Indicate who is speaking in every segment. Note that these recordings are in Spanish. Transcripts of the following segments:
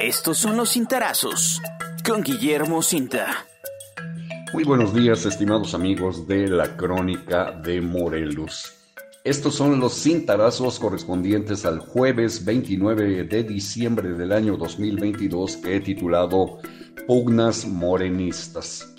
Speaker 1: Estos son los cintarazos con Guillermo Cinta.
Speaker 2: Muy buenos días, estimados amigos de la Crónica de Morelos. Estos son los cintarazos correspondientes al jueves 29 de diciembre del año 2022 que he titulado Pugnas Morenistas.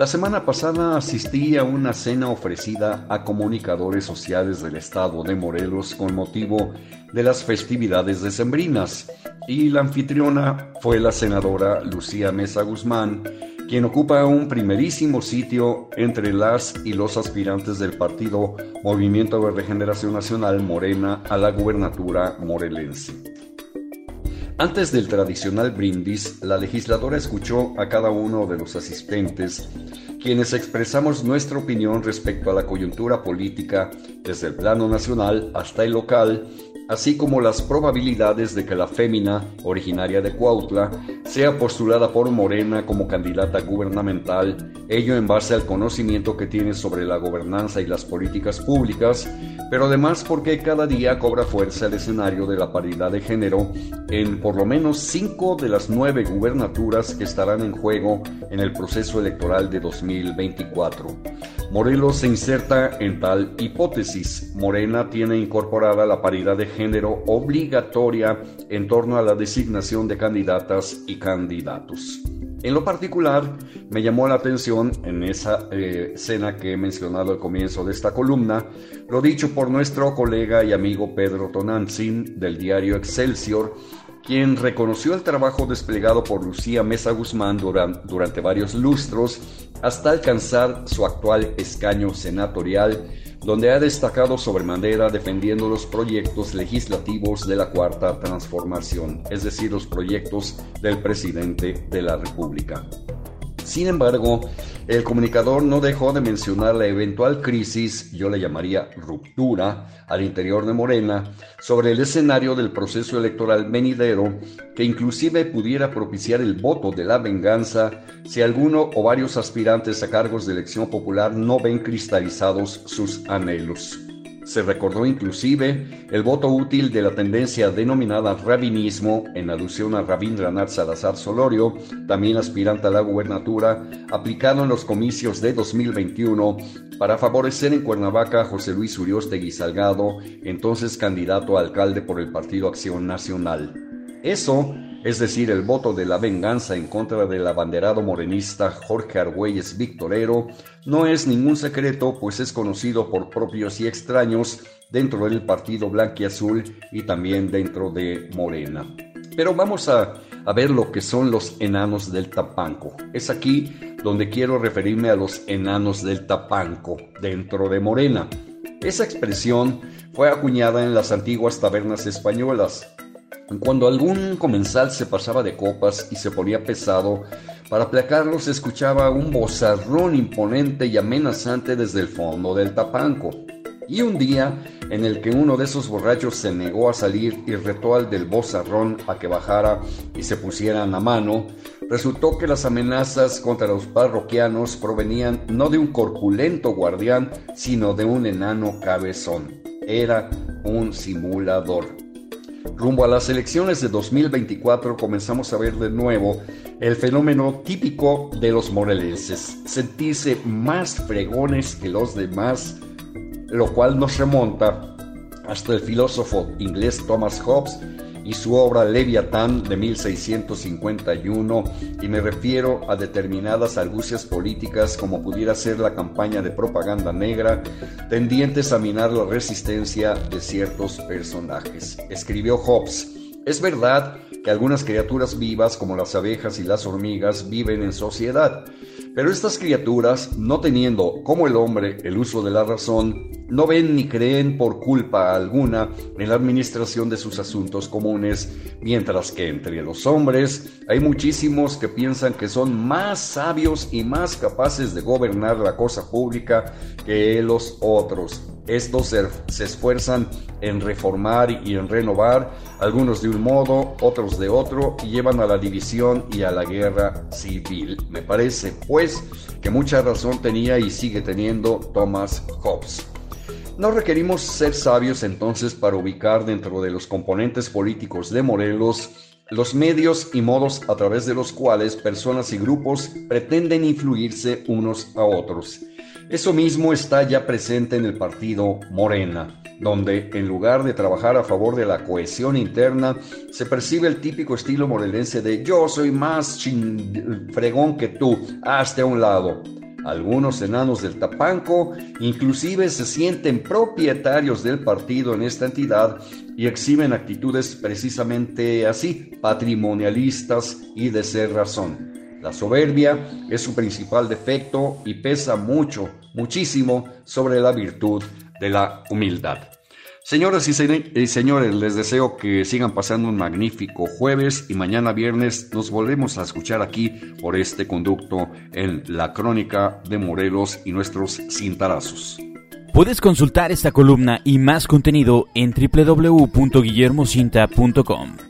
Speaker 2: La semana pasada asistí a una cena ofrecida a comunicadores sociales del estado de Morelos con motivo de las festividades decembrinas y la anfitriona fue la senadora Lucía Mesa Guzmán, quien ocupa un primerísimo sitio entre las y los aspirantes del partido Movimiento de Regeneración Nacional Morena a la gubernatura morelense. Antes del tradicional brindis, la legisladora escuchó a cada uno de los asistentes, quienes expresamos nuestra opinión respecto a la coyuntura política desde el plano nacional hasta el local así como las probabilidades de que la fémina, originaria de Cuautla, sea postulada por Morena como candidata gubernamental, ello en base al conocimiento que tiene sobre la gobernanza y las políticas públicas, pero además porque cada día cobra fuerza el escenario de la paridad de género en por lo menos cinco de las nueve gubernaturas que estarán en juego en el proceso electoral de 2024. Morelos se inserta en tal hipótesis. Morena tiene incorporada la paridad de género obligatoria en torno a la designación de candidatas y candidatos. En lo particular, me llamó la atención en esa eh, escena que he mencionado al comienzo de esta columna, lo dicho por nuestro colega y amigo Pedro Tonantzin del diario Excelsior, quien reconoció el trabajo desplegado por Lucía Mesa Guzmán durante varios lustros hasta alcanzar su actual escaño senatorial, donde ha destacado sobremanera defendiendo los proyectos legislativos de la Cuarta Transformación, es decir, los proyectos del presidente de la República. Sin embargo, el comunicador no dejó de mencionar la eventual crisis, yo le llamaría ruptura, al interior de Morena, sobre el escenario del proceso electoral venidero, que inclusive pudiera propiciar el voto de la venganza si alguno o varios aspirantes a cargos de elección popular no ven cristalizados sus anhelos. Se recordó inclusive el voto útil de la tendencia denominada rabinismo, en alusión a Rabindranath Salazar Solorio, también aspirante a la gubernatura, aplicado en los comicios de 2021 para favorecer en Cuernavaca a José Luis Uriostegui Salgado, entonces candidato a alcalde por el Partido Acción Nacional. Eso es decir, el voto de la venganza en contra del abanderado morenista Jorge Argüelles Victorero, no es ningún secreto, pues es conocido por propios y extraños dentro del partido blanquiazul y también dentro de Morena. Pero vamos a, a ver lo que son los enanos del Tapanco. Es aquí donde quiero referirme a los enanos del Tapanco dentro de Morena. Esa expresión fue acuñada en las antiguas tabernas españolas, cuando algún comensal se pasaba de copas y se ponía pesado, para aplacarlo se escuchaba un bozarrón imponente y amenazante desde el fondo del tapanco. Y un día, en el que uno de esos borrachos se negó a salir y retó al del bozarrón a que bajara y se pusieran a mano, resultó que las amenazas contra los parroquianos provenían no de un corpulento guardián, sino de un enano cabezón. Era un simulador. Rumbo a las elecciones de 2024 comenzamos a ver de nuevo el fenómeno típico de los morelenses, sentirse más fregones que los demás, lo cual nos remonta hasta el filósofo inglés Thomas Hobbes y su obra Leviatán de 1651 y me refiero a determinadas argucias políticas como pudiera ser la campaña de propaganda negra tendientes a minar la resistencia de ciertos personajes. Escribió Hobbes, es verdad que algunas criaturas vivas como las abejas y las hormigas viven en sociedad, pero estas criaturas, no teniendo como el hombre el uso de la razón, no ven ni creen por culpa alguna en la administración de sus asuntos comunes, mientras que entre los hombres hay muchísimos que piensan que son más sabios y más capaces de gobernar la cosa pública que los otros. Estos se, esfuerzan en reformar y en renovar, algunos de un modo, otros de otro, y llevan a la división y a la guerra civil. Me parece, pues, que mucha razón tenía y sigue teniendo Thomas Hobbes. No requerimos ser sabios entonces para ubicar dentro de los componentes políticos de Morelos los medios y modos a través de los cuales personas y grupos pretenden influirse unos a otros. Eso mismo está ya presente en el partido Morena, donde en lugar de trabajar a favor de la cohesión interna, se percibe el típico estilo morelense de yo soy más fregón que tú, hazte a un lado. Algunos enanos del Tapanco inclusive se sienten propietarios del partido en esta entidad y exhiben actitudes precisamente así, patrimonialistas y de ser razón. La soberbia es su principal defecto y pesa mucho, muchísimo sobre la virtud de la humildad. Señoras y señores, les deseo que sigan pasando un magnífico jueves y mañana viernes nos volvemos a escuchar aquí por este conducto en la crónica de Morelos y nuestros cintarazos.
Speaker 1: Puedes consultar esta columna y más contenido en www.guillermocinta.com.